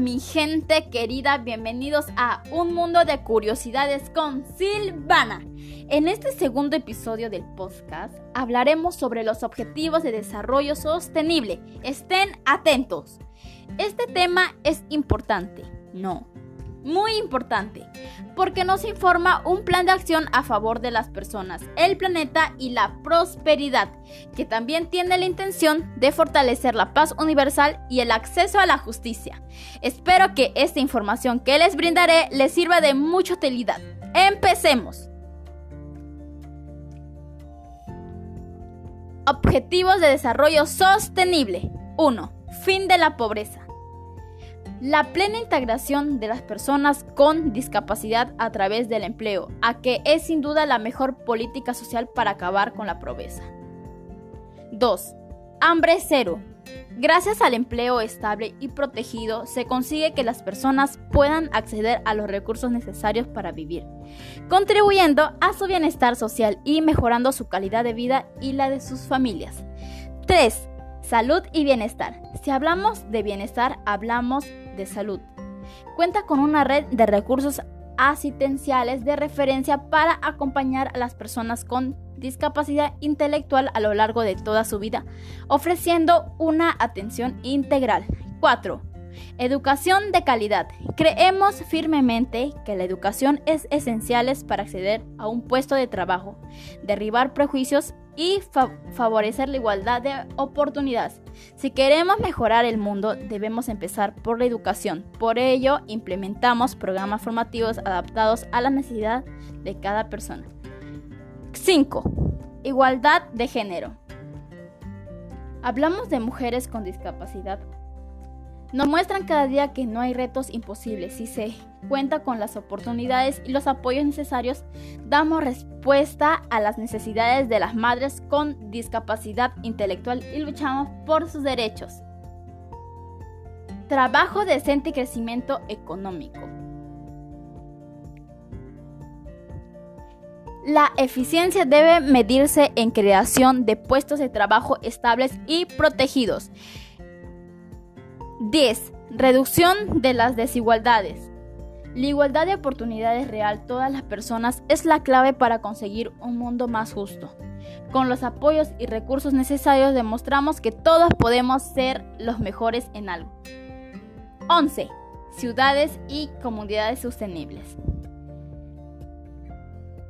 mi gente querida, bienvenidos a Un Mundo de Curiosidades con Silvana. En este segundo episodio del podcast hablaremos sobre los objetivos de desarrollo sostenible. Estén atentos. Este tema es importante, no, muy importante, porque nos informa un plan de acción a favor de las personas, el planeta y la prosperidad, que también tiene la intención de fortalecer la paz universal y el acceso a la justicia. Espero que esta información que les brindaré les sirva de mucha utilidad. Empecemos. Objetivos de Desarrollo Sostenible. 1. Fin de la pobreza. La plena integración de las personas con discapacidad a través del empleo, a que es sin duda la mejor política social para acabar con la pobreza. 2. Hambre cero. Gracias al empleo estable y protegido se consigue que las personas puedan acceder a los recursos necesarios para vivir, contribuyendo a su bienestar social y mejorando su calidad de vida y la de sus familias. 3. Salud y bienestar. Si hablamos de bienestar, hablamos salud. Cuenta con una red de recursos asistenciales de referencia para acompañar a las personas con discapacidad intelectual a lo largo de toda su vida, ofreciendo una atención integral. 4. Educación de calidad. Creemos firmemente que la educación es esencial para acceder a un puesto de trabajo, derribar prejuicios y favorecer la igualdad de oportunidades. Si queremos mejorar el mundo, debemos empezar por la educación. Por ello, implementamos programas formativos adaptados a la necesidad de cada persona. 5. Igualdad de género. Hablamos de mujeres con discapacidad nos muestran cada día que no hay retos imposibles. Si se cuenta con las oportunidades y los apoyos necesarios, damos respuesta a las necesidades de las madres con discapacidad intelectual y luchamos por sus derechos. Trabajo decente y crecimiento económico. La eficiencia debe medirse en creación de puestos de trabajo estables y protegidos 10. Reducción de las desigualdades. La igualdad de oportunidades real todas las personas es la clave para conseguir un mundo más justo. Con los apoyos y recursos necesarios demostramos que todos podemos ser los mejores en algo. 11. Ciudades y comunidades sostenibles.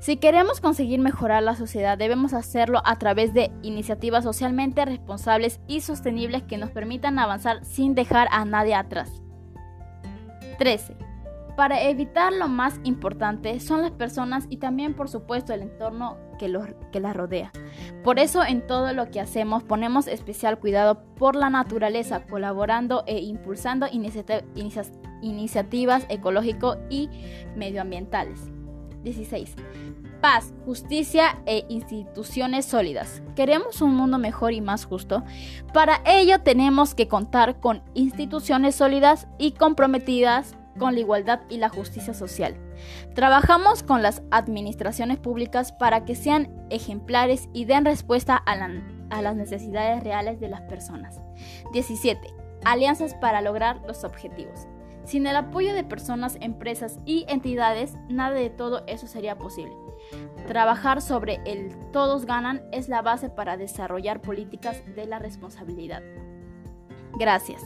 Si queremos conseguir mejorar la sociedad, debemos hacerlo a través de iniciativas socialmente responsables y sostenibles que nos permitan avanzar sin dejar a nadie atrás. 13. Para evitar lo más importante son las personas y también por supuesto el entorno que, que las rodea. Por eso en todo lo que hacemos ponemos especial cuidado por la naturaleza, colaborando e impulsando iniciativas ecológico y medioambientales. 16. Paz, justicia e instituciones sólidas. Queremos un mundo mejor y más justo. Para ello tenemos que contar con instituciones sólidas y comprometidas con la igualdad y la justicia social. Trabajamos con las administraciones públicas para que sean ejemplares y den respuesta a, las necesidades reales de las personas. 17. Alianzas para lograr los objetivos. Sin el apoyo de personas, empresas y entidades, nada de todo eso sería posible. Trabajar sobre el todos ganan es la base para desarrollar políticas de la responsabilidad. Gracias.